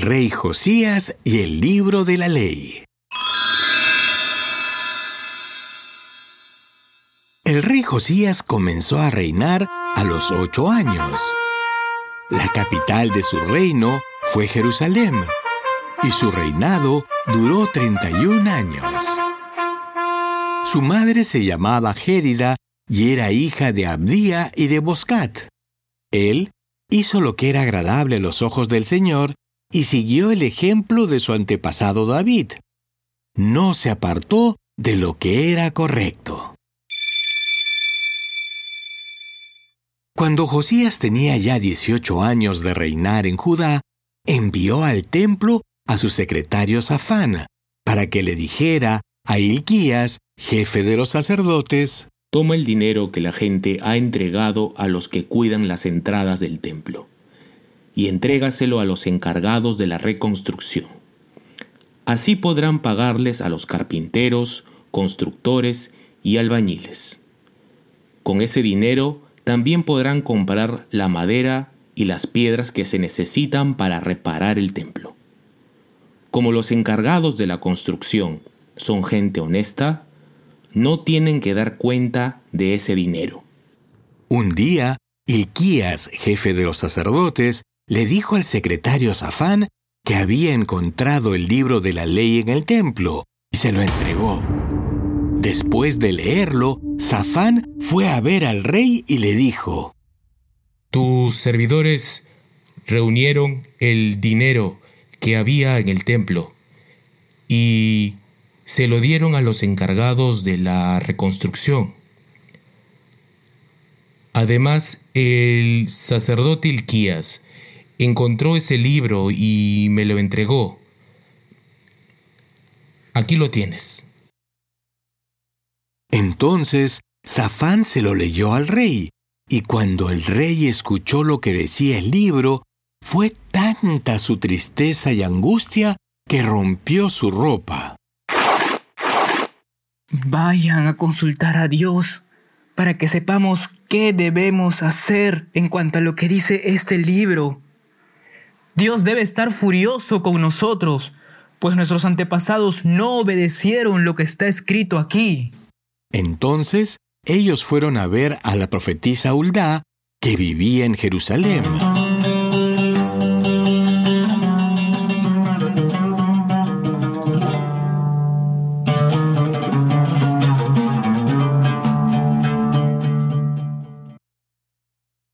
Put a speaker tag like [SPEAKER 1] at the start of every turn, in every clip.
[SPEAKER 1] Rey Josías y el libro de la ley. El rey Josías comenzó a reinar a los ocho años. La capital de su reino fue Jerusalén y su reinado duró 31 años. Su madre se llamaba Gérida y era hija de Abdía y de Boscat. Él hizo lo que era agradable a los ojos del Señor y siguió el ejemplo de su antepasado David. No se apartó de lo que era correcto. Cuando Josías tenía ya 18 años de reinar en Judá, envió al templo a su secretario Safán para que le dijera a Hilquías, jefe de los sacerdotes,
[SPEAKER 2] Toma el dinero que la gente ha entregado a los que cuidan las entradas del templo y entrégaselo a los encargados de la reconstrucción. Así podrán pagarles a los carpinteros, constructores y albañiles. Con ese dinero también podrán comprar la madera y las piedras que se necesitan para reparar el templo. Como los encargados de la construcción son gente honesta, no tienen que dar cuenta de ese dinero.
[SPEAKER 1] Un día, Ilquías, jefe de los sacerdotes, le dijo al secretario Safán que había encontrado el libro de la ley en el templo y se lo entregó. Después de leerlo, Safán fue a ver al rey y le dijo,
[SPEAKER 2] Tus servidores reunieron el dinero que había en el templo y se lo dieron a los encargados de la reconstrucción. Además, el sacerdote Ilquías encontró ese libro y me lo entregó. Aquí lo tienes.
[SPEAKER 1] Entonces, Safán se lo leyó al rey, y cuando el rey escuchó lo que decía el libro, fue tanta su tristeza y angustia que rompió su ropa.
[SPEAKER 3] Vayan a consultar a Dios para que sepamos qué debemos hacer en cuanto a lo que dice este libro. Dios debe estar furioso con nosotros, pues nuestros antepasados no obedecieron lo que está escrito aquí.
[SPEAKER 1] Entonces ellos fueron a ver a la profetisa Uldá, que vivía en Jerusalén.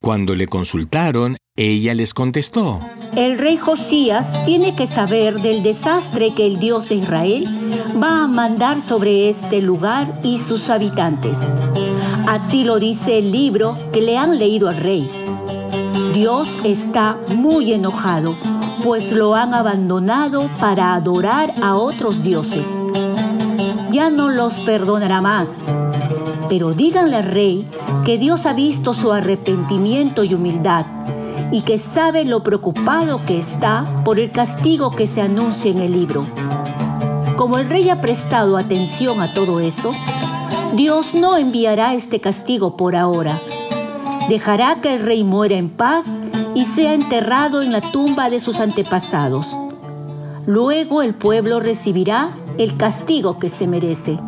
[SPEAKER 1] Cuando le consultaron, ella les contestó,
[SPEAKER 4] El rey Josías tiene que saber del desastre que el Dios de Israel va a mandar sobre este lugar y sus habitantes. Así lo dice el libro que le han leído al rey. Dios está muy enojado, pues lo han abandonado para adorar a otros dioses. Ya no los perdonará más. Pero díganle al rey que Dios ha visto su arrepentimiento y humildad y que sabe lo preocupado que está por el castigo que se anuncia en el libro. Como el rey ha prestado atención a todo eso, Dios no enviará este castigo por ahora. Dejará que el rey muera en paz y sea enterrado en la tumba de sus antepasados. Luego el pueblo recibirá el castigo que se merece.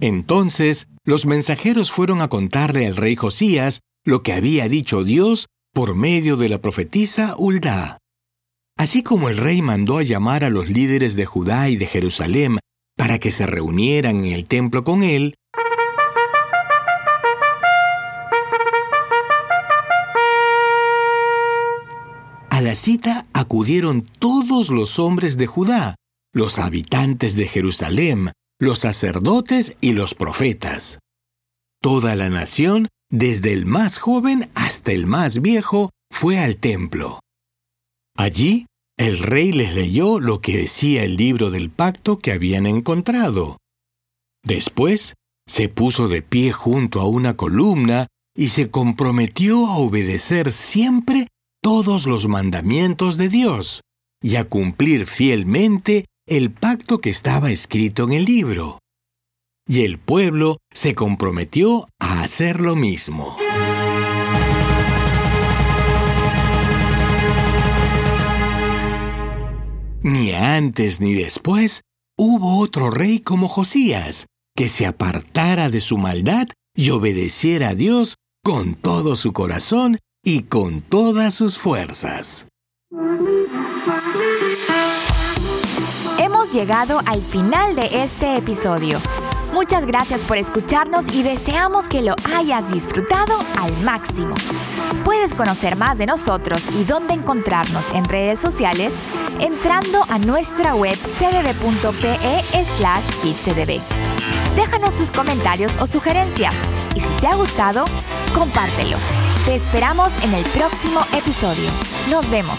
[SPEAKER 1] Entonces los mensajeros fueron a contarle al rey Josías lo que había dicho Dios por medio de la profetisa Uldá. Así como el rey mandó a llamar a los líderes de Judá y de Jerusalén para que se reunieran en el templo con él, a la cita acudieron todos los hombres de Judá, los habitantes de Jerusalén, los sacerdotes y los profetas. Toda la nación desde el más joven hasta el más viejo, fue al templo. Allí, el rey les leyó lo que decía el libro del pacto que habían encontrado. Después, se puso de pie junto a una columna y se comprometió a obedecer siempre todos los mandamientos de Dios y a cumplir fielmente el pacto que estaba escrito en el libro. Y el pueblo se comprometió a hacer lo mismo. Ni antes ni después hubo otro rey como Josías, que se apartara de su maldad y obedeciera a Dios con todo su corazón y con todas sus fuerzas.
[SPEAKER 5] Hemos llegado al final de este episodio. Muchas gracias por escucharnos y deseamos que lo hayas disfrutado al máximo. Puedes conocer más de nosotros y dónde encontrarnos en redes sociales entrando a nuestra web cdb.pe slash kidscdb. Déjanos tus comentarios o sugerencias y si te ha gustado, compártelo. Te esperamos en el próximo episodio. Nos vemos.